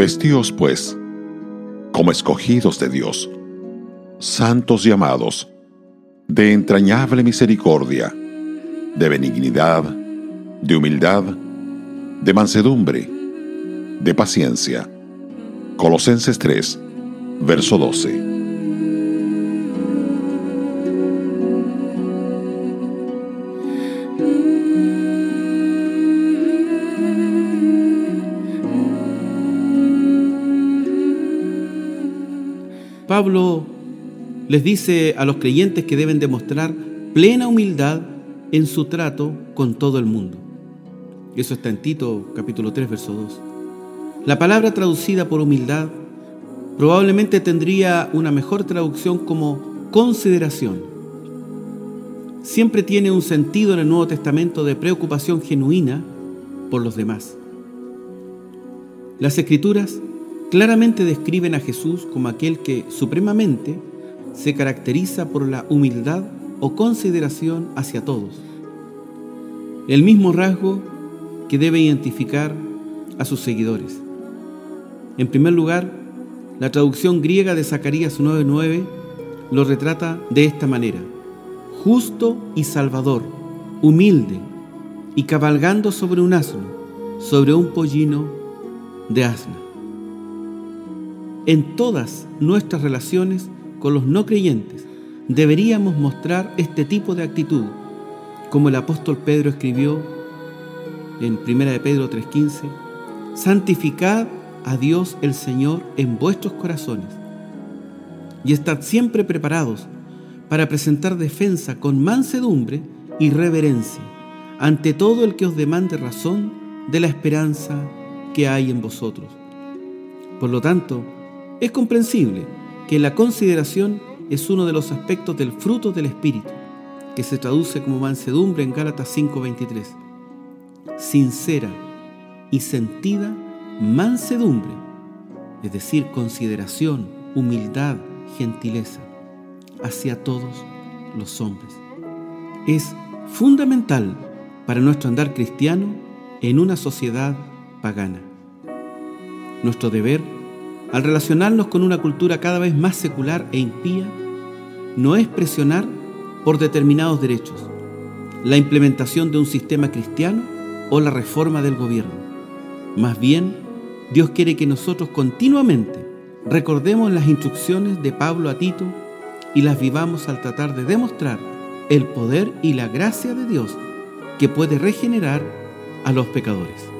Vestíos pues como escogidos de Dios, santos y amados, de entrañable misericordia, de benignidad, de humildad, de mansedumbre, de paciencia. Colosenses 3, verso 12. Pablo les dice a los creyentes que deben demostrar plena humildad en su trato con todo el mundo. Eso está en Tito capítulo 3, verso 2. La palabra traducida por humildad probablemente tendría una mejor traducción como consideración. Siempre tiene un sentido en el Nuevo Testamento de preocupación genuina por los demás. Las escrituras claramente describen a Jesús como aquel que supremamente se caracteriza por la humildad o consideración hacia todos. El mismo rasgo que debe identificar a sus seguidores. En primer lugar, la traducción griega de Zacarías 9:9 lo retrata de esta manera: justo y salvador, humilde y cabalgando sobre un asno, sobre un pollino de asna en todas nuestras relaciones con los no creyentes deberíamos mostrar este tipo de actitud, como el apóstol Pedro escribió en 1 de Pedro 3:15, santificad a Dios el Señor en vuestros corazones y estad siempre preparados para presentar defensa con mansedumbre y reverencia ante todo el que os demande razón de la esperanza que hay en vosotros. Por lo tanto, es comprensible que la consideración es uno de los aspectos del fruto del Espíritu, que se traduce como mansedumbre en Gálatas 5:23. Sincera y sentida mansedumbre, es decir, consideración, humildad, gentileza hacia todos los hombres. Es fundamental para nuestro andar cristiano en una sociedad pagana. Nuestro deber al relacionarnos con una cultura cada vez más secular e impía, no es presionar por determinados derechos, la implementación de un sistema cristiano o la reforma del gobierno. Más bien, Dios quiere que nosotros continuamente recordemos las instrucciones de Pablo a Tito y las vivamos al tratar de demostrar el poder y la gracia de Dios que puede regenerar a los pecadores.